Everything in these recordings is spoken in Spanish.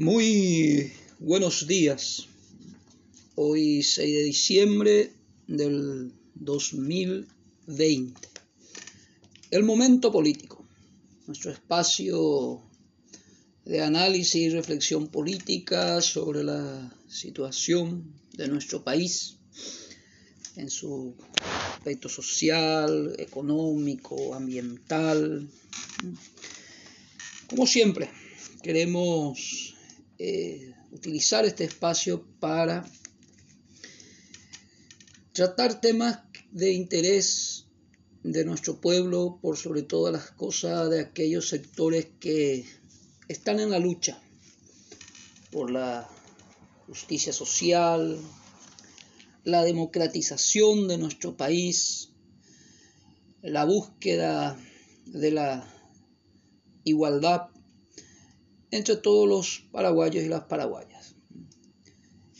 Muy buenos días. Hoy 6 de diciembre del 2020. El momento político. Nuestro espacio de análisis y reflexión política sobre la situación de nuestro país en su aspecto social, económico, ambiental. Como siempre, queremos eh, utilizar este espacio para tratar temas de interés de nuestro pueblo, por sobre todas las cosas de aquellos sectores que están en la lucha por la justicia social, la democratización de nuestro país, la búsqueda de la igualdad entre todos los paraguayos y las paraguayas.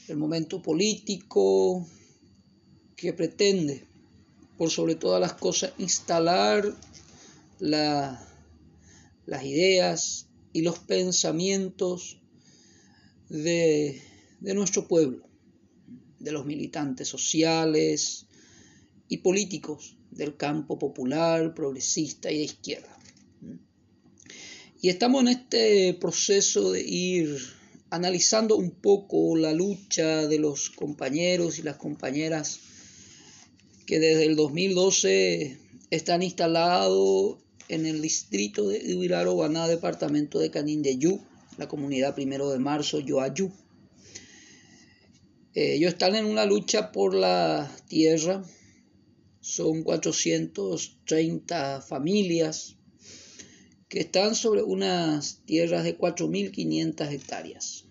El momento político que pretende, por sobre todas las cosas, instalar las ideas y los pensamientos de, nuestro pueblo, de los militantes sociales y políticos del campo popular, progresista y de izquierda. Y estamos en este proceso de ir analizando un poco la lucha de los compañeros y las compañeras que desde el 2012 están instalados en el distrito de Ibiraro, departamento de Canindeyú, la comunidad primero de marzo, Yoayú. Eh, ellos están en una lucha por la tierra, son 430 familias que están sobre unas tierras de 4.500 hectáreas,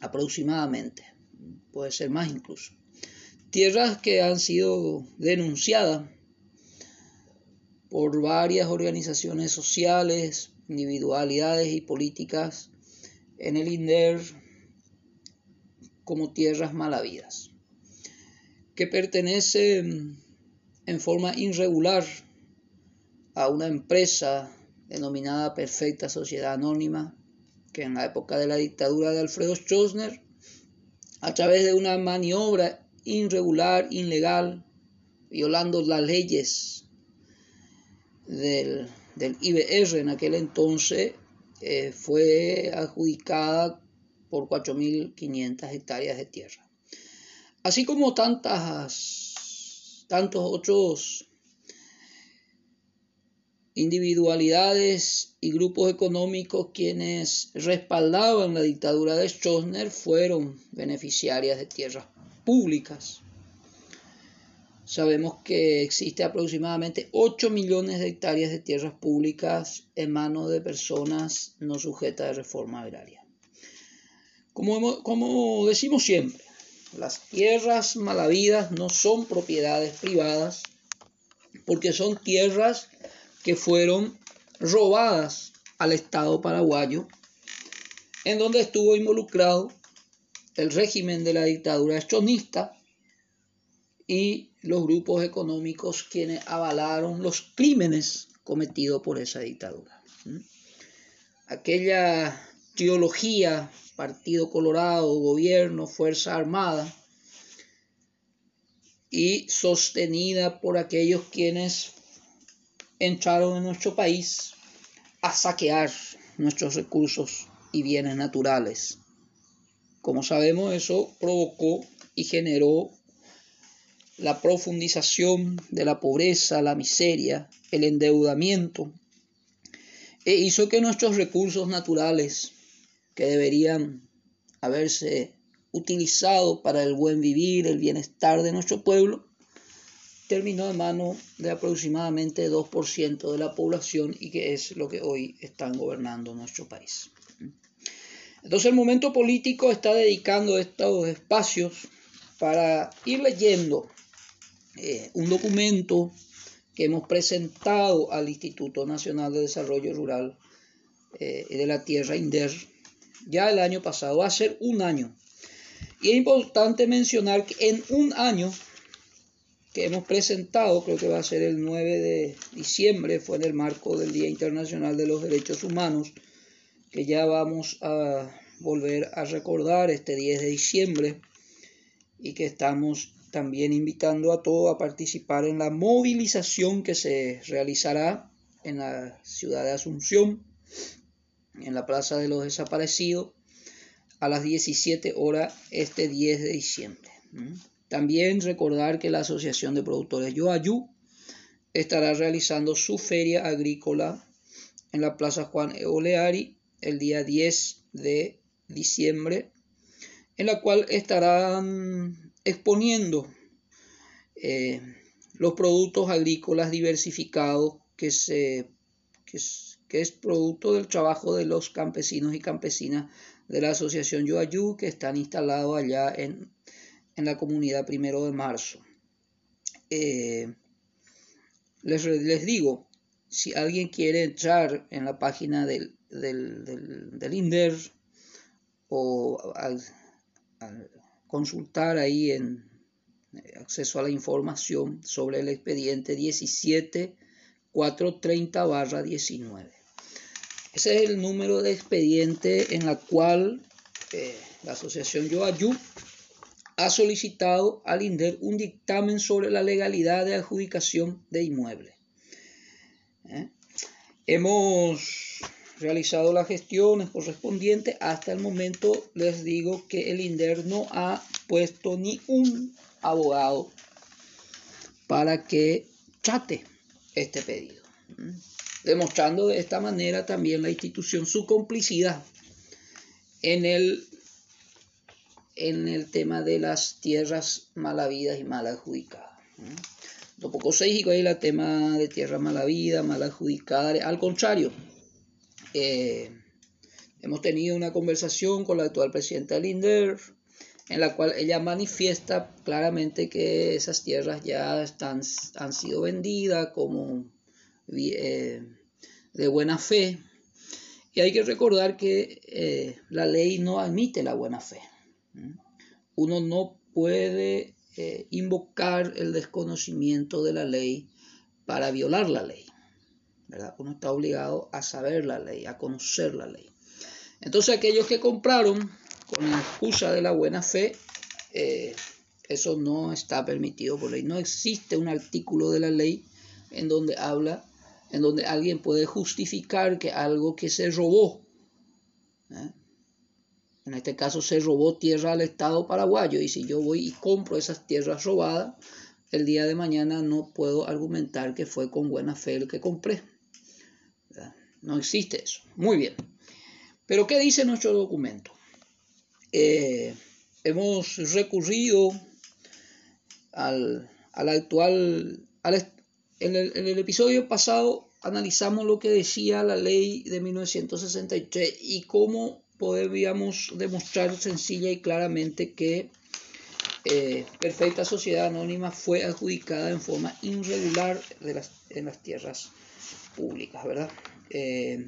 aproximadamente, puede ser más incluso. Tierras que han sido denunciadas por varias organizaciones sociales, individualidades y políticas en el INDER como tierras malavidas, que pertenecen en forma irregular a una empresa denominada Perfecta Sociedad Anónima, que en la época de la dictadura de Alfredo Stroessner, a través de una maniobra irregular, ilegal, violando las leyes del, IBR en aquel entonces, eh, fue adjudicada por 4.500 hectáreas de tierra. Así como tantas, tantos otros individualidades y grupos económicos quienes respaldaban la dictadura de Stroessner fueron beneficiarias de tierras públicas. Sabemos que existe aproximadamente 8 millones de hectáreas de tierras públicas en manos de personas no sujetas de reforma agraria. Como, como decimos siempre, las tierras malavidas no son propiedades privadas porque son tierras que fueron robadas al Estado paraguayo, en donde estuvo involucrado el régimen de la dictadura estronista y los grupos económicos quienes avalaron los crímenes cometidos por esa dictadura. Aquella teología, Partido Colorado, gobierno, Fuerza Armada, y sostenida por aquellos quienes entraron en nuestro país a saquear nuestros recursos y bienes naturales. Como sabemos, eso provocó y generó la profundización de la pobreza, la miseria, el endeudamiento, e hizo que nuestros recursos naturales, que deberían haberse utilizado para el buen vivir, el bienestar de nuestro pueblo, terminó en manos de aproximadamente 2% de la población y que es lo que hoy están gobernando nuestro país. Entonces el momento político está dedicando estos espacios para ir leyendo eh, un documento que hemos presentado al Instituto Nacional de Desarrollo Rural eh, de la Tierra INDER ya el año pasado, va a ser un año. Y es importante mencionar que en un año que hemos presentado, creo que va a ser el 9 de diciembre, fue en el marco del Día Internacional de los Derechos Humanos, que ya vamos a volver a recordar este 10 de diciembre y que estamos también invitando a todos a participar en la movilización que se realizará en la ciudad de Asunción, en la Plaza de los Desaparecidos, a las 17 horas este 10 de diciembre. También recordar que la Asociación de Productores Yoayú estará realizando su feria agrícola en la Plaza Juan Oleari el día 10 de diciembre, en la cual estarán exponiendo eh, los productos agrícolas diversificados que, se, que, es, producto del trabajo de los campesinos y campesinas de la Asociación Yoayú que están instalados allá en, la comunidad primero de marzo. Eh, les, les, digo, si alguien quiere entrar en la página del, del, INDER o al, consultar ahí en eh, acceso a la información sobre el expediente 17430-19. Ese es el número de expediente en la cual eh, la asociación Yoayú ha solicitado al INDER un dictamen sobre la legalidad de adjudicación de inmuebles. ¿Eh? Hemos realizado las gestiones correspondientes. Hasta el momento les digo que el INDER no ha puesto ni un abogado para que trate este pedido. Demostrando de esta manera también la institución su complicidad en el, en el tema de las tierras mal habidas y mal adjudicadas. Tampoco se dijo ahí el tema de tierra mala vida, mal adjudicada. Al contrario, eh, hemos tenido una conversación con la actual presidenta Linder, en la cual ella manifiesta claramente que esas tierras ya están, han sido vendidas como eh, de buena fe. Y hay que recordar que eh, la ley no admite la buena fe. Uno no puede invocar el desconocimiento de la ley para violar la ley. Uno está obligado a saber la ley, a conocer la ley. Entonces aquellos que compraron con la excusa de la buena fe, eh, eso no está permitido por ley. No existe un artículo de la ley en donde habla, en donde alguien puede justificar que algo que se robó, ¿eh? En este caso se robó tierra al Estado paraguayo, y si yo voy y compro esas tierras robadas, el día de mañana no puedo argumentar que fue con buena fe el que compré. No existe eso. Muy bien. Pero ¿qué dice nuestro documento? Eh, hemos recurrido al, actual... en, el, episodio pasado analizamos lo que decía la ley de 1963 y cómo podríamos demostrar sencilla y claramente que eh, Perfecta Sociedad Anónima fue adjudicada en forma irregular de las, en las tierras públicas, ¿verdad? Eh,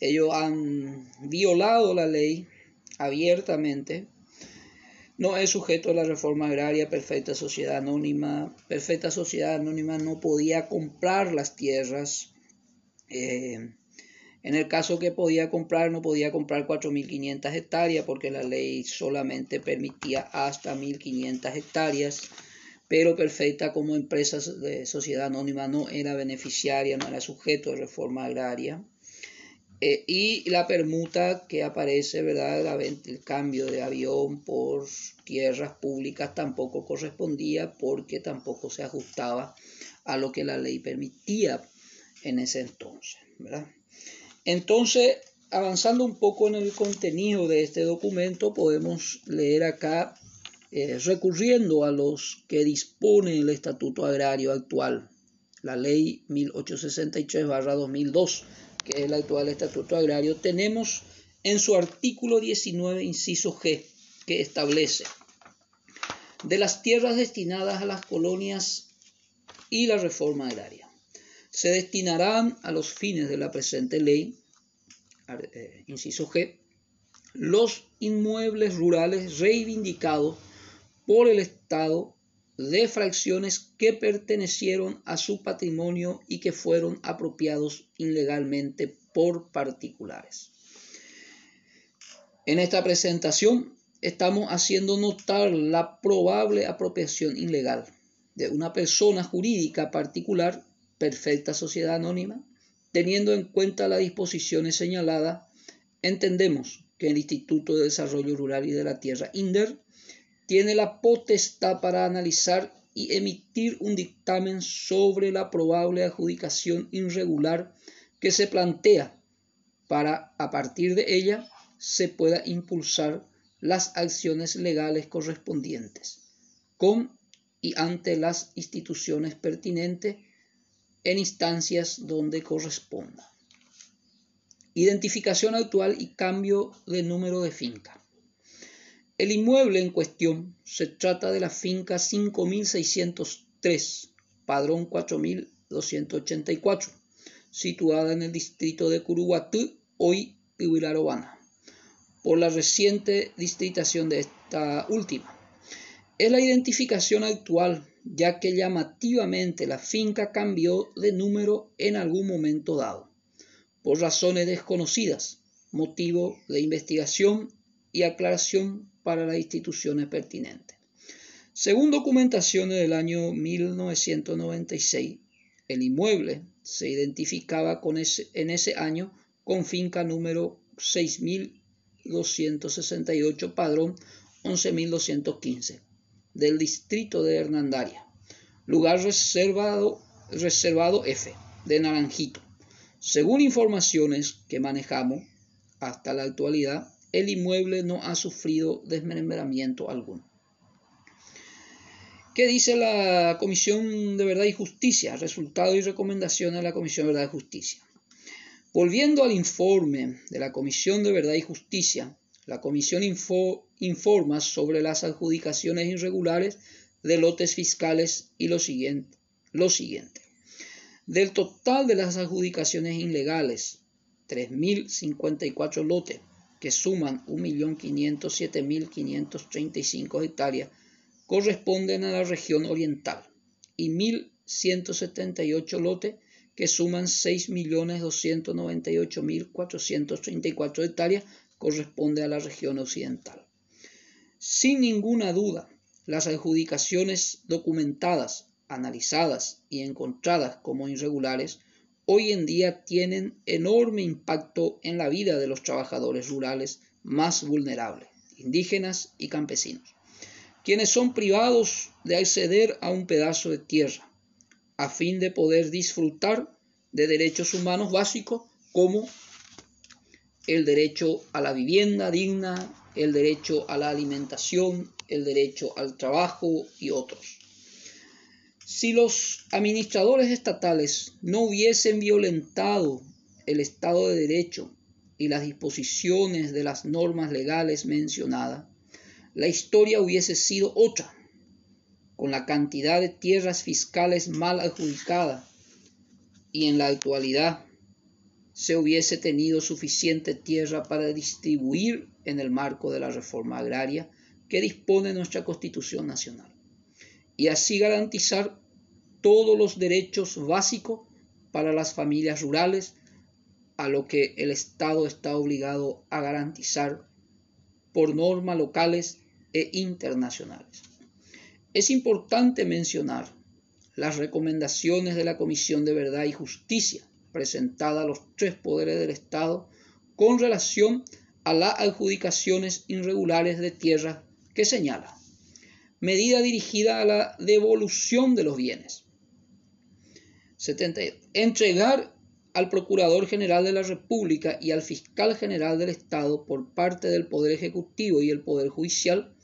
ellos han violado la ley abiertamente. No es sujeto a la reforma agraria, perfecta sociedad anónima. Perfecta sociedad anónima no podía comprar las tierras. Eh, en el caso que podía comprar, no podía comprar 4.500 hectáreas porque la ley solamente permitía hasta 1.500 hectáreas pero Perfecta como empresa de sociedad anónima no era beneficiaria, no era sujeto de reforma agraria. Eh, y la permuta que aparece, ¿verdad? el cambio de avión por tierras públicas tampoco correspondía porque tampoco se ajustaba a lo que la ley permitía en ese entonces, ¿verdad? Entonces, avanzando un poco en el contenido de este documento, podemos leer acá eh, recurriendo a los que dispone el Estatuto Agrario actual, la Ley 1863-2002, que es el actual Estatuto Agrario, tenemos en su artículo 19, inciso G, que establece de las tierras destinadas a las colonias y la reforma agraria. Se destinarán a los fines de la presente ley, eh, inciso G, los inmuebles rurales reivindicados por el Estado de fracciones que pertenecieron a su patrimonio y que fueron apropiados ilegalmente por particulares. En esta presentación estamos haciendo notar la probable apropiación ilegal de una persona jurídica particular, perfecta sociedad anónima, teniendo en cuenta las disposiciones señaladas, entendemos que el Instituto de Desarrollo Rural y de la Tierra, INDER, tiene la potestad para analizar y emitir un dictamen sobre la probable adjudicación irregular que se plantea para, a partir de ella, se pueda impulsar las acciones legales correspondientes con y ante las instituciones pertinentes en instancias donde corresponda. Identificación actual y cambio de número de finca. El inmueble en cuestión se trata de la finca 5603, padrón 4284, situada en el distrito de Curuguatú, hoy Huilarobana, por la reciente distritación de esta última. Es la identificación actual, ya que llamativamente la finca cambió de número en algún momento dado, por razones desconocidas, motivo de investigación y aclaración para las instituciones pertinentes. Según documentaciones del año 1996, el inmueble se identificaba con ese, en ese año con finca número 6268, padrón 11215, del distrito de Hernandaria, lugar reservado, reservado F, de Naranjito. Según informaciones que manejamos hasta la actualidad, el inmueble no ha sufrido desmembramiento alguno. ¿Qué dice la Comisión de Verdad y Justicia? Resultado y recomendación de la Comisión de Verdad y Justicia. Volviendo al informe de la Comisión de Verdad y Justicia, la Comisión informa sobre las adjudicaciones irregulares de lotes fiscales y lo siguiente, lo siguiente. Del total de las adjudicaciones ilegales, 3.054 lotes que suman 1.507.535 hectáreas, corresponden a la región oriental y 1.178 lotes que suman 6.298.434 hectáreas corresponde a la región occidental. Sin ninguna duda, las adjudicaciones documentadas, analizadas y encontradas como irregulares hoy en día tienen enorme impacto en la vida de los trabajadores rurales más vulnerables, indígenas y campesinos, quienes son privados de acceder a un pedazo de tierra a fin de poder disfrutar de derechos humanos básicos como el derecho a la vivienda digna, el derecho a la alimentación, el derecho al trabajo y otros. Si los administradores estatales no hubiesen violentado el Estado de Derecho y las disposiciones de las normas legales mencionadas, la historia hubiese sido otra, con la cantidad de tierras fiscales mal adjudicadas y en la actualidad se hubiese tenido suficiente tierra para distribuir en el marco de la reforma agraria que dispone nuestra Constitución Nacional y así garantizar todos los derechos básicos para las familias rurales, a lo que el Estado está obligado a garantizar por normas locales e internacionales. Es importante mencionar las recomendaciones de la Comisión de Verdad y Justicia presentada a los tres poderes del Estado con relación a las adjudicaciones irregulares de tierra que señala medida dirigida a la devolución de los bienes. 72. Entregar al Procurador General de la República y al Fiscal General del Estado por parte del Poder Ejecutivo y el Poder Judicial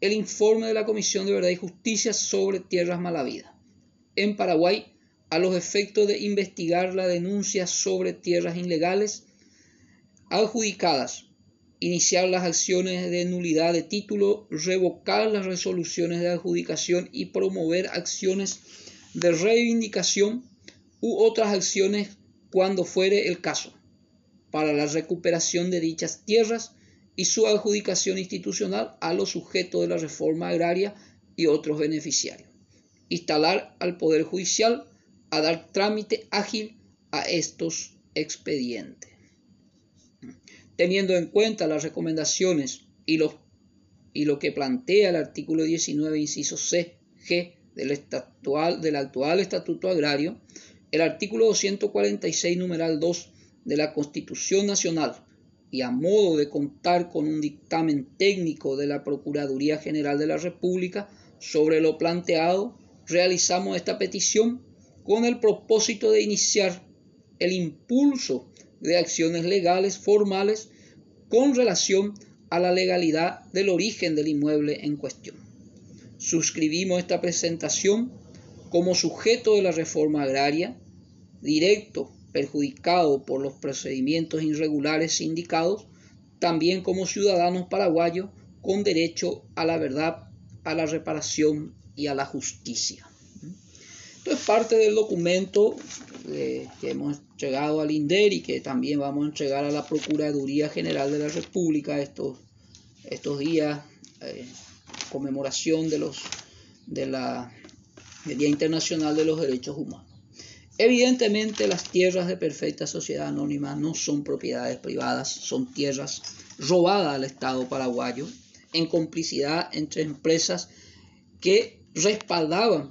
el informe de la Comisión de Verdad y Justicia sobre tierras malavidas en Paraguay a los efectos de investigar la denuncia sobre tierras ilegales adjudicadas iniciar las acciones de nulidad de título, revocar las resoluciones de adjudicación y promover acciones de reivindicación u otras acciones cuando fuere el caso, para la recuperación de dichas tierras y su adjudicación institucional a los sujetos de la reforma agraria y otros beneficiarios. Instalar al Poder Judicial a dar trámite ágil a estos expedientes. teniendo en cuenta las recomendaciones y, lo que plantea el artículo 19, inciso C, G del, estatual, del actual Estatuto Agrario, el artículo 246, numeral 2 de la Constitución Nacional y a modo de contar con un dictamen técnico de la Procuraduría General de la República sobre lo planteado, realizamos esta petición con el propósito de iniciar el impulso de acciones legales formales con relación a la legalidad del origen del inmueble en cuestión. Suscribimos esta presentación como sujeto de la reforma agraria, directo perjudicado por los procedimientos irregulares indicados, también como ciudadanos paraguayos con derecho a la verdad, a la reparación y a la justicia. Esto es parte del documento eh, que hemos llegado al INDER y que también vamos a entregar a la Procuraduría General de la República estos, estos días, eh, conmemoración de los, de la, del Día Internacional de los Derechos Humanos. Evidentemente las tierras de perfecta sociedad anónima no son propiedades privadas, son tierras robadas al Estado paraguayo en complicidad entre empresas que respaldaban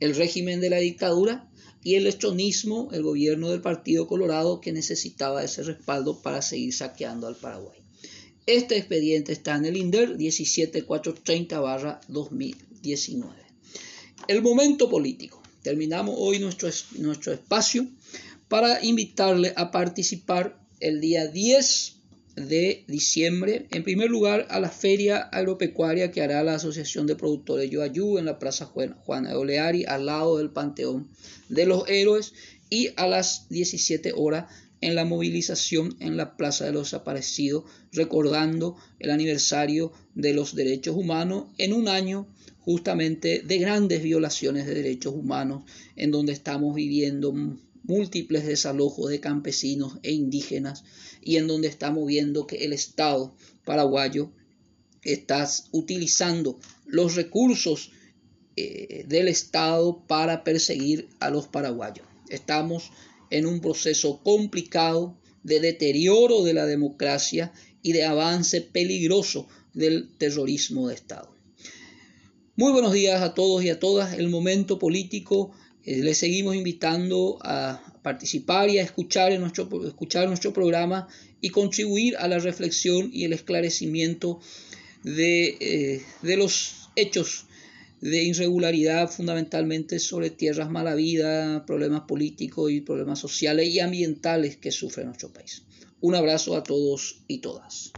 el régimen de la dictadura y el estronismo, el gobierno del Partido Colorado que necesitaba ese respaldo para seguir saqueando al Paraguay. Este expediente está en el INDER 17430-2019. El momento político terminamos hoy nuestro, nuestro espacio para invitarle a participar el día 10 de diciembre, en primer lugar, a la feria agropecuaria que hará la Asociación de Productores Yoayú en la Plaza Juana de Oleari, al lado del Panteón de los Héroes, y a las 17 horas en la movilización en la Plaza de los Desaparecidos, recordando el aniversario de los derechos humanos en un año justamente de grandes violaciones de derechos humanos, en donde estamos viviendo múltiples desalojos de campesinos e indígenas y en donde estamos viendo que el Estado paraguayo está utilizando los recursos eh, del Estado para perseguir a los paraguayos. Estamos en un proceso complicado de deterioro de la democracia y de avance peligroso del terrorismo de Estado. Muy buenos días a todos y a todas. El momento político, les seguimos invitando a participar y a escuchar, en nuestro, escuchar nuestro programa y contribuir a la reflexión y el esclarecimiento de, eh, de los hechos de irregularidad fundamentalmente sobre tierras malavidas, problemas políticos y problemas sociales y ambientales que sufre nuestro país. Un abrazo a todos y todas.